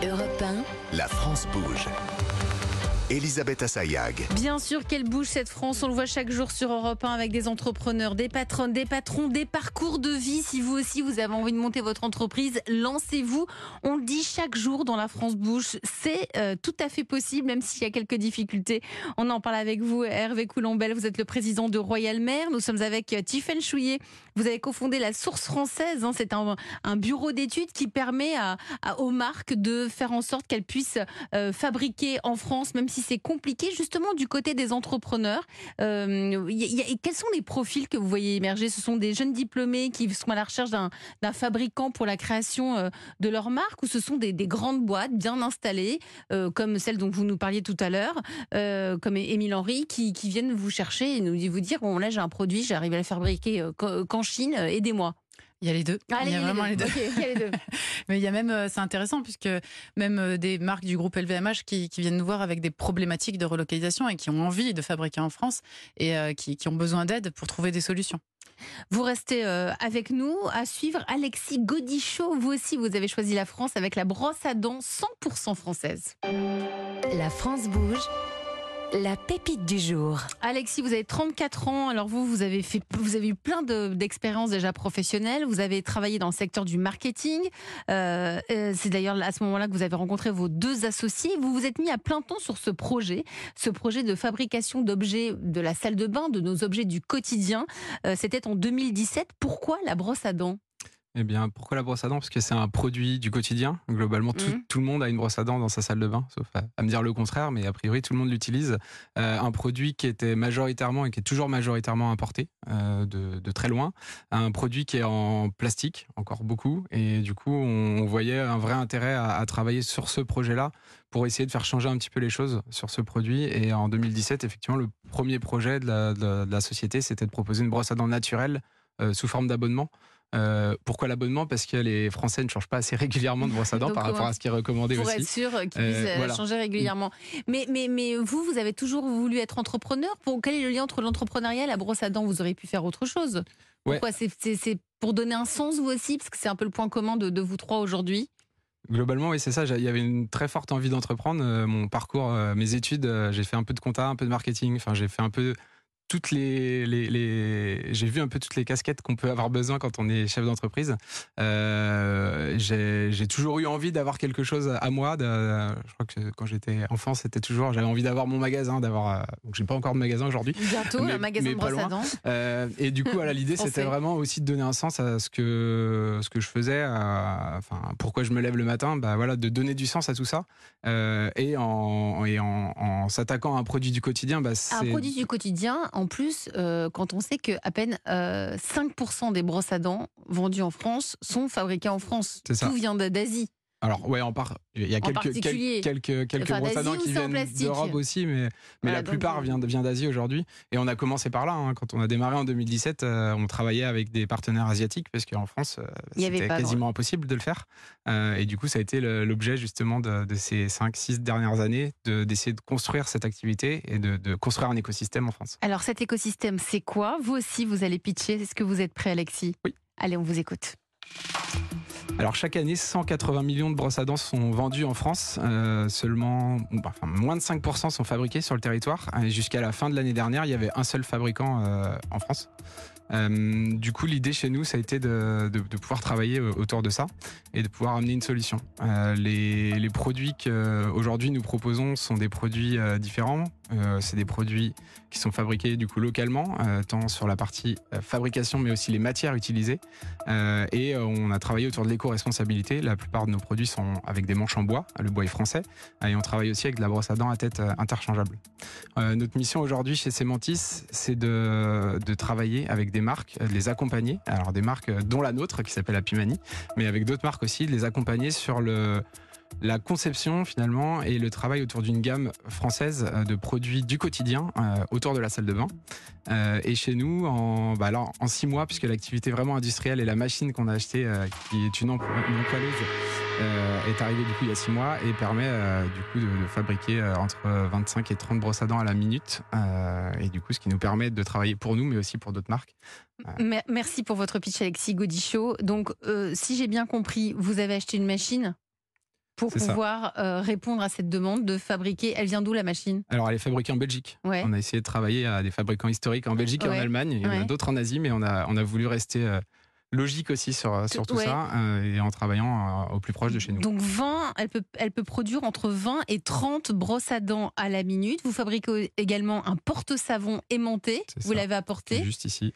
Europe 1, La France bouge. Elisabeth Assayag. Bien sûr qu'elle bouge cette France, on le voit chaque jour sur Europe 1 avec des entrepreneurs, des patronnes, des patrons, des parcours de vie. Si vous aussi vous avez envie de monter votre entreprise, lancez-vous. On le dit chaque jour dans la France bouge, c'est euh, tout à fait possible même s'il y a quelques difficultés. On en parle avec vous Hervé Coulombel, vous êtes le président de Royal Maire. Nous sommes avec euh, Tiffaine Chouillet. Vous avez cofondé la Source Française, hein. c'est un, bureau d'études qui permet à, aux marques de faire en sorte qu'elles puissent euh, fabriquer en France, même si c'est compliqué, justement du côté des entrepreneurs. Euh, quels sont les profils que vous voyez émerger? Ce sont des jeunes diplômés qui sont à la recherche d'un fabricant pour la création euh, de leur marque ou ce sont des, des grandes boîtes bien installées, comme celle dont vous nous parliez tout à l'heure, comme Émile Henry, qui, viennent vous chercher et nous vous dire bon là j'ai un produit, j'arrive à le fabriquer qu'en qu'en Chine, euh, aidez-moi. Il y a les deux. Allez, il y a vraiment les deux. Ok, il y a les deux. Mais il y a même, euh, c'est intéressant puisque même euh, des marques du groupe LVMH qui, qui viennent nous voir avec des problématiques de relocalisation et qui ont envie de fabriquer en France et qui, qui ont besoin d'aide pour trouver des solutions. Vous restez avec nous à suivre Alexis Godichaud. Vous aussi, vous avez choisi la France avec la brosse à dents 100% française. la France bouge. La pépite du jour. Alexis, vous avez 34 ans. Alors vous, vous avez fait, vous avez eu plein de- d'expériences déjà professionnelles. Vous avez travaillé dans le secteur du marketing. Euh, euh, C'est d'ailleurs à ce moment-là que vous avez rencontré vos deux associés. Vous vous êtes mis à plein temps sur ce projet, ce projet de fabrication d'objets de la salle de bain, de nos objets du quotidien. Euh, C'était en 2017. Pourquoi la brosse à dents? Eh bien, pourquoi la brosse à dents? Parce que c'est un produit du quotidien. Globalement, tout, Mhm. tout le monde a une brosse à dents dans sa salle de bain, sauf à, à me dire le contraire, mais a priori, tout le monde l'utilise. Euh, un produit qui était majoritairement et qui est toujours majoritairement importé euh, de, de très loin. Un produit qui est en plastique, encore beaucoup. Et du coup, on, voyait un vrai intérêt à, à travailler sur ce projet-là pour essayer de faire changer un petit peu les choses sur ce produit. Et en 2017, effectivement, le premier projet de la, de la- de la société, c'était de proposer une brosse à dents naturelle euh, sous forme d'abonnement. Euh, pourquoi l'abonnement? Parce que les Français ne changent pas assez régulièrement de brosse à dents par rapport euh, à ce qui est recommandé pour aussi. être sûr qu'ils Euh, puissent euh, voilà. changer régulièrement. Mais, mais, mais vous, vous avez toujours voulu être entrepreneur? Pour, quel est le lien entre l'entrepreneuriat et la brosse à dents? Vous auriez pu faire autre chose. Pourquoi? C'est- pour donner un sens, vous aussi? Parce que c'est un peu le point commun de, de vous trois aujourd'hui. Globalement, oui, c'est ça. Il y avait une très forte envie d'entreprendre. Mon parcours, mes études, j'ai fait un peu de compta, un peu de marketing. Enfin, j'ai fait un peu toutes les, les, les- j'ai vu un peu toutes les casquettes qu'on peut avoir besoin quand on est chef d'entreprise. Euh, j'ai toujours eu envie d'avoir quelque chose à moi. de- je crois que quand j'étais enfant, c'était toujours, j'avais envie d'avoir mon magasin, d'avoir. euh, donc, j'ai pas encore de magasin aujourd'hui. Bientôt, Mais- un magasin de brosse à dents. Euh, et du coup, voilà, l'idée, c'était vraiment aussi de donner un sens à ce que, ce que je faisais, à- enfin, pourquoi je me lève le matin, bah, voilà, de donner du sens à tout ça. Euh, et en, et en, en s'attaquant à un produit du quotidien, bah, Un produit du quotidien, en plus, euh, quand on sait que à peine euh, 5% des brosses à dents vendues en France sont fabriquées en France. Tout vient d'Asie. Alors, ouais, en part, il y a quelques, quelques, quelques, quelques Enfin, brosses à d'Asie dents ou qui viennent d'Europe aussi, mais, mais Voilà, la plupart euh, vient, vient d'Asie aujourd'hui. Et on a commencé par là. hein. Quand on a démarré en 2017, euh, on travaillait avec des partenaires asiatiques parce qu'en France, euh, c'était quasiment impossible de le faire. Euh, et du coup, ça a été l'objet justement de, de ces 5-6 dernières années, de- d'essayer de construire cette activité et de, de construire un écosystème en France. Alors cet écosystème, c'est quoi? Vous aussi, vous allez pitcher. Est-ce que vous êtes prêt, Alexis? Oui. Allez, on vous écoute. Alors chaque année, 180 millions de brosses à dents sont vendues en France. Euh, seulement, moins de 5% sont fabriquées sur le territoire. Jusqu'à la fin de l'année dernière, il y avait un seul fabricant euh, en France. Euh, du coup, l'idée chez nous, ça a été de, pouvoir travailler autour de ça et de pouvoir amener une solution. Les, produits qu'aujourd'hui nous proposons sont des produits différents. Euh, c'est des produits qui sont fabriqués du coup localement, euh, tant sur la partie euh, fabrication, mais aussi les matières utilisées. Et on a travaillé autour de l'éco-responsabilité. La plupart de nos produits sont avec des manches en bois, le bois est français, et on travaille aussi avec de la brosse à dents à tête interchangeable. Notre mission aujourd'hui chez Semantis, c'est de, travailler avec des marques, de les accompagner, alors des marques dont la nôtre qui s'appelle Apimani, mais avec d'autres marques aussi, de les accompagner sur le la conception finalement et le travail autour d'une gamme française euh, de produits du quotidien euh, autour de la salle de bain. Euh, et chez nous, en, bah en six mois, puisque l'activité vraiment industrielle et la machine qu'on a achetée, qui est une, euh, est arrivée du coup il y a six mois et permet du coup de, fabriquer entre 25 et 30 brosses à dents à la minute. Et du coup, ce qui nous permet de travailler pour nous, mais aussi pour d'autres marques. Mer- Merci pour votre pitch, Alexis Godichaud. Donc, si j'ai bien compris, vous avez acheté une machine pour pouvoir euh, répondre à cette demande de fabriquer. Elle vient d'où la machine? Alors, elle est fabriquée en Belgique. Ouais. On a essayé de travailler à des fabricants historiques en Belgique et en Allemagne. A Ouais. d'autres en Asie, mais on a, on a voulu rester euh, logique aussi sur, sur tout Ouais. ça euh, et en travaillant euh, au plus proche de chez nous. Donc 20, elle peut, elle peut produire entre 20 et 30 brosses à dents à la minute. Vous fabriquez également un porte-savon aimanté. Vous l'avez apporté. Juste ici.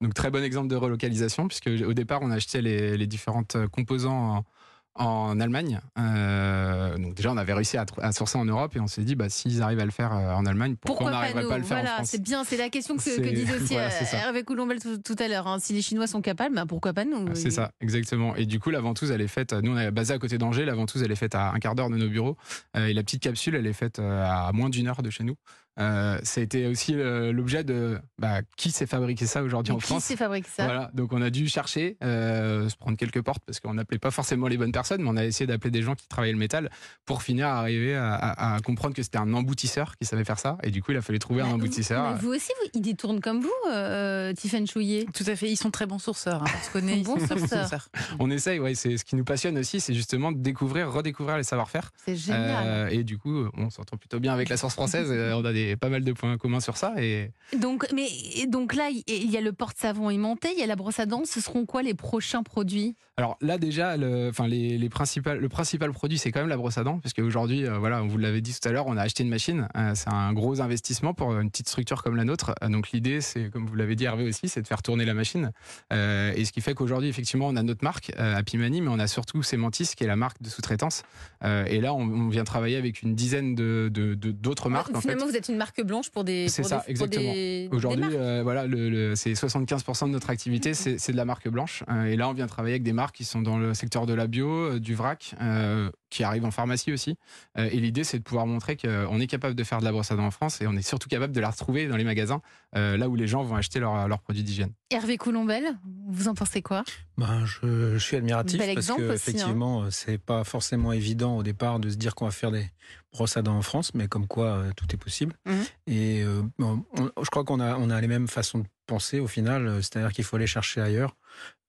Donc très bon exemple de relocalisation, puisque au départ on achetait les, les différentes composants en, Allemagne. Euh, donc déjà on avait réussi à, à sourcer en Europe et on s'est dit bah s'ils arrivent à le faire euh, en Allemagne, pourquoi, Pourquoi on pas n'arriverait nous pas à le faire en France c'est bien, c'est la question que, disait aussi voilà, euh. Hervé Coulombel tout, tout à l'heure. hein. Si les Chinois sont capables, ben pourquoi pas nous Ah, C'est ça, exactement. Et du coup, la ventouse, elle est faite. Nous, on est basé à côté d'Angers. La ventouse, elle est faite à un quart d'heure de nos bureaux. Euh, et la petite capsule, elle est faite à moins d'une heure de chez nous. Euh, ça a été aussi euh, l'objet de bah, qui s'est fabriqué ça aujourd'hui en Qui France. s'est fabriqué ça Voilà, donc on a dû chercher, euh, se prendre quelques portes parce qu'on n'appelait pas forcément les bonnes personnes, mais on a essayé d'appeler des gens qui travaillaient le métal pour finir à arriver à, à- à comprendre que c'était un emboutisseur qui savait faire ça. Et du coup, il a fallu trouver un emboutisseur. vous aussi, vous, ils détournent comme vous, euh, Tiffany Chouillet. Tout à fait, ils sont très bons sourceurs. hein, on se connaît, Ils sont bons très bons sourceurs. sourceurs. On essaye, ouais, c'est ce qui nous passionne aussi, c'est justement de découvrir, redécouvrir les savoir-faire. C'est génial. Euh, et du coup, on s'entend plutôt bien avec la source française. on a des, pas mal de points communs sur ça. Et Donc, mais, donc là, il il y a le porte-savon aimanté, il y a la brosse à dents. Ce seront quoi les prochains produits? Alors là déjà, le, enfin les, les principales, le principal produit c'est quand même la brosse à dents, parce qu'aujourd'hui, euh, voilà, on vous l'avait dit tout à l'heure, on a acheté une machine. Euh, c'est un gros investissement pour une petite structure comme la nôtre. Euh, donc l'idée, c'est comme vous l'avez dit Hervé aussi, c'est de faire tourner la machine. Euh, et ce qui fait qu'aujourd'hui, effectivement, on a notre marque euh, Apimani, mais on a surtout Semantis, qui est la marque de sous-traitance. Euh, et là, on, on vient travailler avec une dizaine de de- de- d'autres marques. en fait. Finalement, vous êtes une marque blanche pour des. C'est ça, des- exactement. Aujourd'hui, euh, voilà, le, le- c'est 75% de notre activité, c'est de la marque blanche. Euh, et là, on vient travailler avec des marques qui sont dans le secteur de la bio, euh, du vrac, euh, qui arrivent en pharmacie aussi. Euh, et l'idée, c'est de pouvoir montrer qu'on est capable de faire de la brosse à dents en France et on est surtout capable de la retrouver dans les magasins, euh, là où les gens vont acheter leurs produits d'hygiène. Hervé Coulombel, vous en pensez quoi? Ben, je, je suis admiratif Bel parce exemple que aussi, hein. effectivement, c'est pas forcément évident au départ de se dire qu'on va faire des brosses à dents en France, mais comme quoi euh, tout est possible. Mhm. Et euh, bon, on- je crois qu'on a, on a les mêmes façons de penser au final, c'est-à-dire qu'il faut aller chercher ailleurs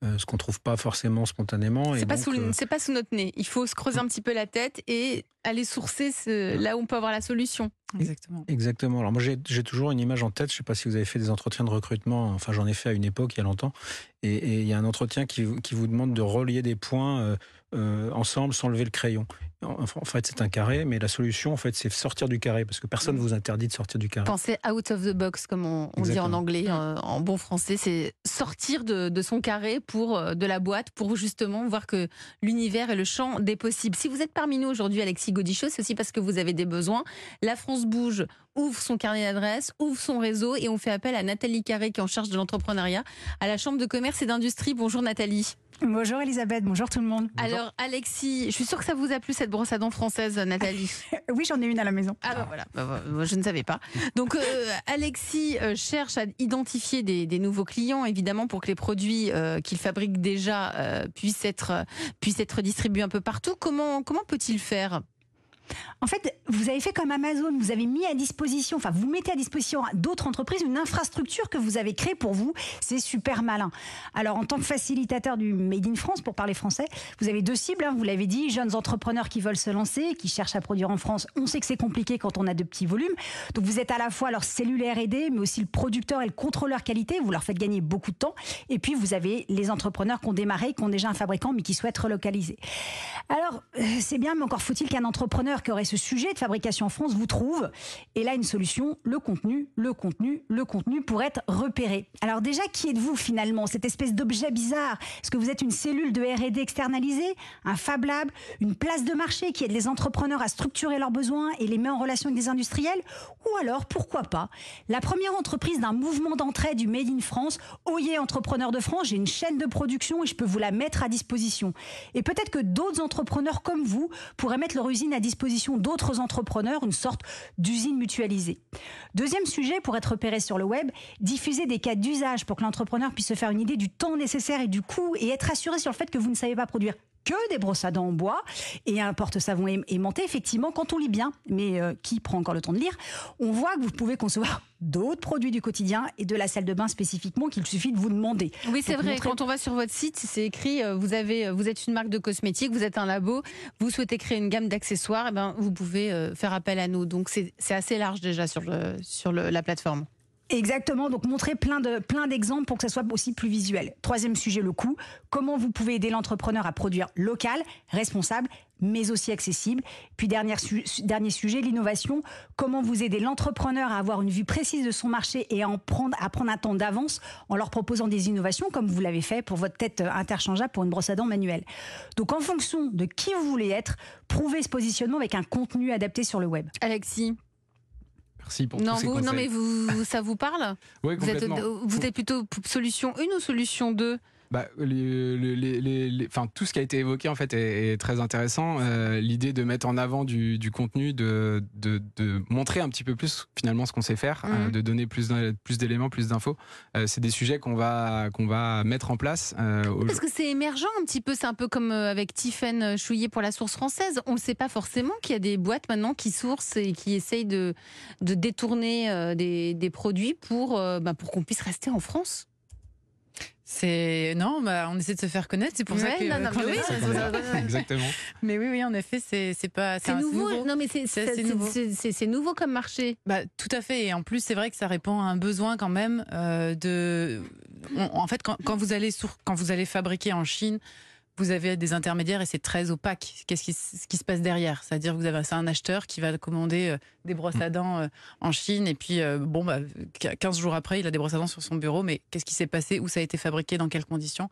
euh, ce qu'on trouve pas forcément spontanément. et C'est pas, euh, c'est pas sous notre nez. Il faut se creuser un petit peu la tête et aller sourcer ce- là où on peut avoir la solution. Exactement. Exactement. Alors moi j'ai toujours une image en tête. Je sais pas si vous avez fait des entretiens de recrutement. Enfin j'en ai fait à une époque il y a longtemps. Et il y a un entretien qui, vous- qui vous demande de relier des points euh, euh, ensemble sans lever le crayon. En, en fait c'est un carré, mais la solution en fait c'est sortir du carré parce que personne vous interdit de sortir du carré. Pensez out of the box, comme on, on dit en anglais, euh, en bon français. C'est sortir de, de son carré pour euh, de la boîte pour justement voir que l'univers est le champ des possibles. Si vous êtes parmi nous aujourd'hui, Alexis Godichaud, c'est aussi parce que vous avez des besoins. La France bouge ouvre son carnet d'adresses, ouvre son réseau et on fait appel à Nathalie Carré qui est en charge de l'entrepreneuriat à la Chambre de commerce et d'industrie. Bonjour Nathalie. Bonjour Elisabeth, bonjour tout le monde. Alors Alexis, je suis sûre que ça vous a plu cette brosse à dents française, Nathalie. Oui, j'en ai une à la maison. Ah bah voilà, Bah, bah, je ne savais pas. Donc euh, Alexis euh, cherche à identifier des, des nouveaux clients, évidemment, pour que les produits euh, qu'il fabrique déjà euh, puissent, être, euh, puissent être distribués un peu partout. Comment, comment peut-il faire? En fait, vous avez fait comme Amazon, vous avez mis à disposition, enfin vous mettez à disposition d'autres entreprises une infrastructure que vous avez créée pour vous. C'est super malin. Alors en tant que facilitateur du Made in France, pour parler français, vous avez deux cibles, hein, vous l'avez dit, jeunes entrepreneurs qui veulent se lancer, qui cherchent à produire en France. On sait que c'est compliqué quand on a de petits volumes. Donc vous êtes à la fois leur cellule R&D, mais aussi le producteur et le contrôleur qualité. Vous leur faites gagner beaucoup de temps. Et puis vous avez les entrepreneurs qui ont démarré, qui ont déjà un fabricant, mais qui souhaitent relocaliser. Alors, euh, c'est bien, mais encore faut-il qu'un entrepreneur qui aurait ce sujet de fabrication en France vous trouve. Et là, une solution, le contenu, le contenu, le contenu pour être repéré. Alors déjà, qui êtes-vous finalement Cette espèce d'objet bizarre? Est-ce que vous êtes une cellule de R&D externalisée? Un Fab Lab? Une place de marché qui aide les entrepreneurs à structurer leurs besoins et les met en relation avec des industriels? Ou alors, pourquoi pas, la première entreprise d'un mouvement d'entrée du Made in France Oyez Entrepreneur de France, j'ai une chaîne de production et je peux vous la mettre à disposition. Et peut-être que d'autres entrepreneurs comme vous pourraient mettre leur usine à disposition d'autres entrepreneurs, une sorte d'usine mutualisée. Deuxième sujet, pour être repéré sur le web, diffuser des cas d'usage pour que l'entrepreneur puisse se faire une idée du temps nécessaire et du coût et être assuré sur le fait que vous ne savez pas produire que des brosses à dents en bois et un porte-savon aimanté, effectivement, quand on lit bien, mais euh, qui prend encore le temps de lire, on voit que vous pouvez concevoir d'autres produits du quotidien et de la salle de bain spécifiquement qu'il suffit de vous demander. Oui, c'est vrai. montrez- Quand on va sur votre site, c'est écrit euh, vous avez, vous êtes une marque de cosmétiques, vous êtes un labo, vous souhaitez créer une gamme d'accessoires, eh ben vous pouvez euh, faire appel à nous. Donc c'est c'est assez large déjà sur le, sur le- la plateforme. Exactement, donc montrer plein de plein d'exemples pour que ça soit aussi plus visuel. Troisième sujet, le coût. Comment vous pouvez aider l'entrepreneur à produire local, responsable, mais aussi accessible. Puis dernier, dernier sujet, l'innovation. Comment vous aider l'entrepreneur à avoir une vue précise de son marché et à en prendre à prendre un temps d'avance en leur proposant des innovations comme vous l'avez fait pour votre tête euh, interchangeable pour une brosse à dents manuelle. Donc en fonction de qui vous voulez être, prouvez ce positionnement avec un contenu adapté sur le web. Alexis, Merci pour non, tous ces vous, conseils. non mais vous, ça vous parle Ouais, vous êtes, complètement. vous êtes plutôt solution 1 ou solution 2 Bah, les- les- les- les- les- enfin, tout ce qui a été évoqué en fait est, est très intéressant. Euh, L'idée de mettre en avant du, du contenu, de, de, de montrer un petit peu plus finalement ce qu'on sait faire, Mhm. euh, de donner plus d'éléments, plus d'infos. Euh, c'est des sujets qu'on va qu'on va mettre en place. Parce que c'est émergent un petit peu, c'est un peu comme avec Tiffen Chouillet pour la source française. On ne sait pas forcément qu'il y a des boîtes maintenant qui sourcent et qui essayent de, de détourner des, des produits pour, bah, pour qu'on puisse rester en France. C'est non, bah, on essaie de se faire connaître. C'est pour ça que. non, mais oui, ça. Exactement. Mais oui, oui, en effet, c'est c'est pas. C'est nouveau. Non, mais c'est C'est nouveau. comme marché. Bah, tout à fait. Et en plus, c'est vrai que ça répond à un besoin quand même euh, de. on- en fait, quand, quand vous allez sur, quand vous allez fabriquer en Chine, vous avez des intermédiaires et c'est très opaque. Qu'est-ce qui, se passe derrière? C'est-à-dire que vous avez un acheteur qui va commander euh, des brosses à dents euh, en Chine et puis euh, bon bah 15 jours après, il a des brosses à dents sur son bureau. Mais qu'est-ce qui s'est passé? Où ça a été fabriqué? Dans quelles conditions?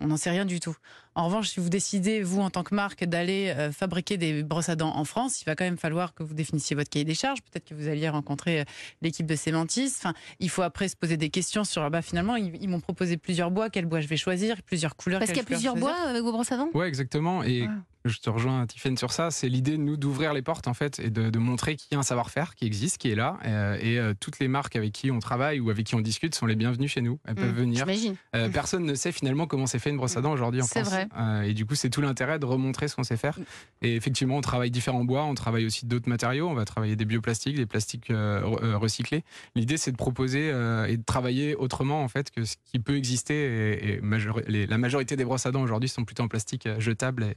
On n'en sait rien du tout. En revanche, si vous décidez, vous, en tant que marque, d'aller euh, fabriquer des brosses à dents en France, il va quand même falloir que vous définissiez votre cahier des charges. Peut-être que vous alliez rencontrer euh, l'équipe de Sémentis. Enfin, il faut après se poser des questions sur, ah bah, finalement, ils, ils m'ont proposé plusieurs bois, quel bois je vais choisir, plusieurs couleurs. Parce qu'il y a plusieurs bois avec vos brosses à dents? Ouais, exactement. Et Ah. Je te rejoins, Tiffen, sur ça. C'est l'idée, nous, d'ouvrir les portes, en fait, et de, de montrer qu'il y a un savoir-faire qui existe, qui est là. euh, et euh, toutes les marques avec qui on travaille ou avec qui on discute sont les bienvenues chez nous. Elles peuvent Mmh, venir. J'imagine. Euh, personne ne sait finalement comment c'est fait une brosse à dents aujourd'hui en C'est France. vrai. Euh, et du coup, c'est tout l'intérêt de remontrer ce qu'on sait faire. Et effectivement, on travaille différents bois, on travaille aussi d'autres matériaux. On va travailler des bioplastiques, des plastiques euh, re- euh, recyclés. L'idée, c'est de proposer euh, et de travailler autrement en fait que ce qui peut exister. Et, et majori- les- la majorité des brosses à dents aujourd'hui sont plutôt en plastique euh, jetable. Et, euh,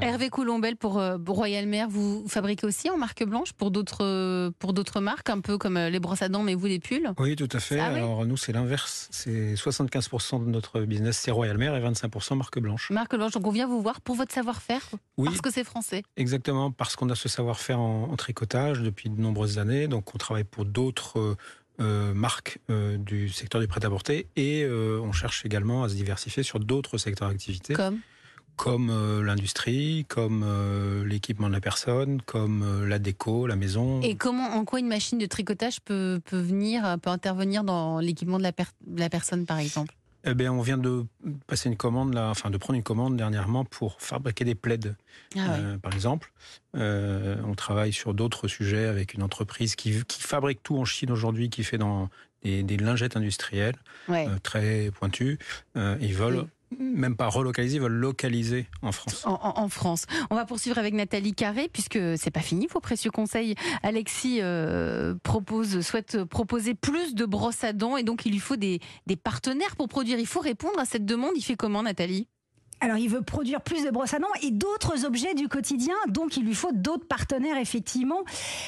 Hervé Colombel pour euh, Royal Mer, vous fabriquez aussi en marque blanche pour d'autres euh, pour d'autres marques, un peu comme euh, les brosses à dents, mais vous les pulls? Oui, tout à fait. Ah oui Alors nous, c'est l'inverse. C'est 75% de notre business, c'est Royal Mer et 25% marque blanche. Marque blanche, donc on vient vous voir pour votre savoir-faire, Oui, parce que c'est français. exactement, parce qu'on a ce savoir-faire en, en tricotage depuis de nombreuses années. Donc on travaille pour d'autres euh, euh, marques euh, du secteur du prêt-à-porter et on cherche également à se diversifier sur d'autres secteurs d'activité, Comme? Comme euh, l'industrie, comme euh, l'équipement de la personne, comme euh, la déco, la maison. Et comment, en quoi une machine de tricotage peut, peut venir, peut intervenir dans l'équipement de la, per- de la personne, par exemple? Eh bien, on vient de passer une commande, là, enfin de prendre une commande dernièrement pour fabriquer des plaids. Ah par exemple. Euh, on travaille sur d'autres sujets avec une entreprise qui, qui fabrique tout en Chine aujourd'hui, qui fait dans des, des lingettes industrielles Ouais. euh, très pointues. Ils veulent même pas relocaliser, ils veulent localiser en France. En, France. On va poursuivre avec Nathalie Carré, puisque c'est pas fini vos précieux conseils. Alexis euh, propose, souhaite proposer plus de brosses à dents et donc il lui faut des, des partenaires pour produire. Il faut répondre à cette demande. Il fait comment, Nathalie? Alors, il veut produire plus de brosses à dents et d'autres objets du quotidien, donc il lui faut d'autres partenaires, effectivement.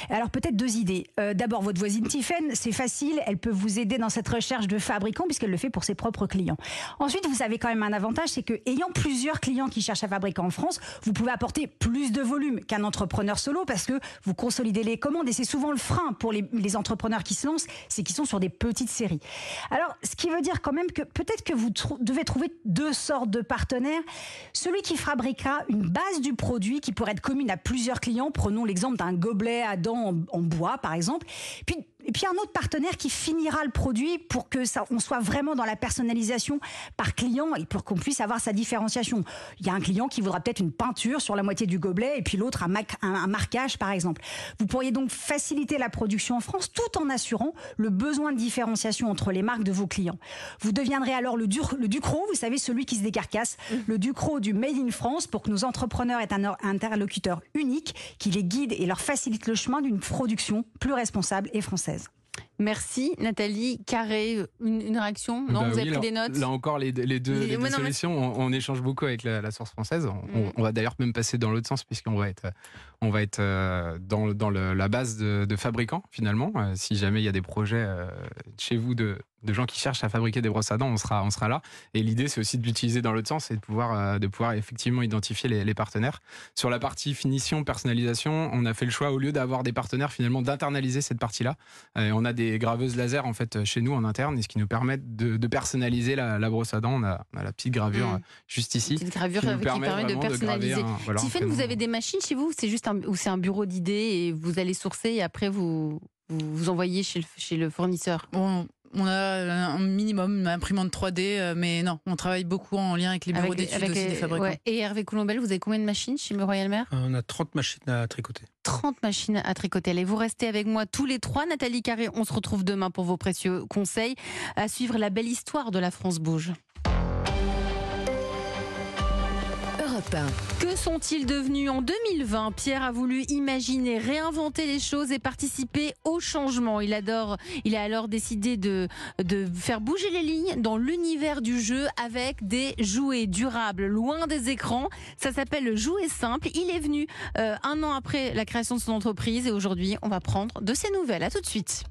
Alors, peut-être deux idées. Euh, D'abord, votre voisine Tiffen, c'est facile, elle peut vous aider dans cette recherche de fabricants puisqu'elle le fait pour ses propres clients. Ensuite, vous avez quand même un avantage, c'est que ayant plusieurs clients qui cherchent à fabriquer en France, vous pouvez apporter plus de volume qu'un entrepreneur solo parce que vous consolidez les commandes et c'est souvent le frein pour les, entrepreneurs qui se lancent, c'est qu'ils sont sur des petites séries. Alors, ce qui veut dire quand même que peut-être que vous devez trouver deux sortes de partenaires. Celui qui fabriquera une base du produit qui pourrait être commune à plusieurs clients, prenons l'exemple d'un gobelet à dents en, bois par exemple, Et puis un autre partenaire qui finira le produit pour que ça, on soit vraiment dans la personnalisation par client et pour qu'on puisse avoir sa différenciation. Il y a un client qui voudra peut-être une peinture sur la moitié du gobelet et puis l'autre un, mac- un- un marquage par exemple. Vous pourriez donc faciliter la production en France tout en assurant le besoin de différenciation entre les marques de vos clients. Vous deviendrez alors le, dur, le Ducrot, vous savez, celui qui se décarcasse, le Ducrot du Made in France pour que nos entrepreneurs aient un interlocuteur unique qui les guide et leur facilite le chemin d'une production plus responsable et française. Merci Nathalie. Carré, une, une réaction Non, Bah vous avez pris là, des notes Là encore, les, deux- les deux, Les- les deux ouais, non, mais- solutions, on, on échange beaucoup avec la, la source française. On, Mm. on va d'ailleurs même passer dans l'autre sens, puisqu'on va être, on va être euh, dans, dans le- la base de, de fabricants, finalement. Euh, si jamais il y a des projets euh, chez vous de, de gens qui cherchent à fabriquer des brosses à dents, on sera, on sera là. Et l'idée, c'est aussi de l'utiliser dans l'autre sens et de pouvoir, euh, de pouvoir effectivement identifier les, les partenaires. Sur la partie finition, personnalisation, on a fait le choix, au lieu d'avoir des partenaires, finalement, d'internaliser cette partie-là. Euh, on a des graveuses laser, en fait, chez nous, en interne, et ce qui nous permet de, de personnaliser la, la brosse à dents. On a, on a la petite gravure Mm. euh, juste ici. Petite gravure qui nous qui permet permet de vraiment de personnaliser. un- voilà, un Tiffaine, vous avez des machines chez vous C'est juste un, ou c'est un bureau d'idées et vous allez sourcer et après vous vous, vous envoyez chez le, chez le fournisseur? On, on a un minimum, imprimante 3D, euh, mais non, on travaille beaucoup en lien avec les bureaux d'études aussi les- des fabricants. ouais. Et Hervé Colombel, vous avez combien de machines chez le Royal Mer On a 30 machines à tricoter. 30 machines à tricoter. Allez, vous restez avec moi tous les trois. Nathalie Carré, on se retrouve demain pour vos précieux conseils. À suivre la belle histoire de la France Bouge. Europe 1. Que sont-ils devenus en 2020 Pierre a voulu imaginer, réinventer les choses et participer au changement. Il adore, il a alors décidé de, de faire bouger les lignes dans l'univers du jeu avec des jouets durables, loin des écrans. Ça s'appelle le jouet simple. Il est venu euh, un an après la création de son entreprise et aujourd'hui, on va prendre de ses nouvelles. À tout de suite.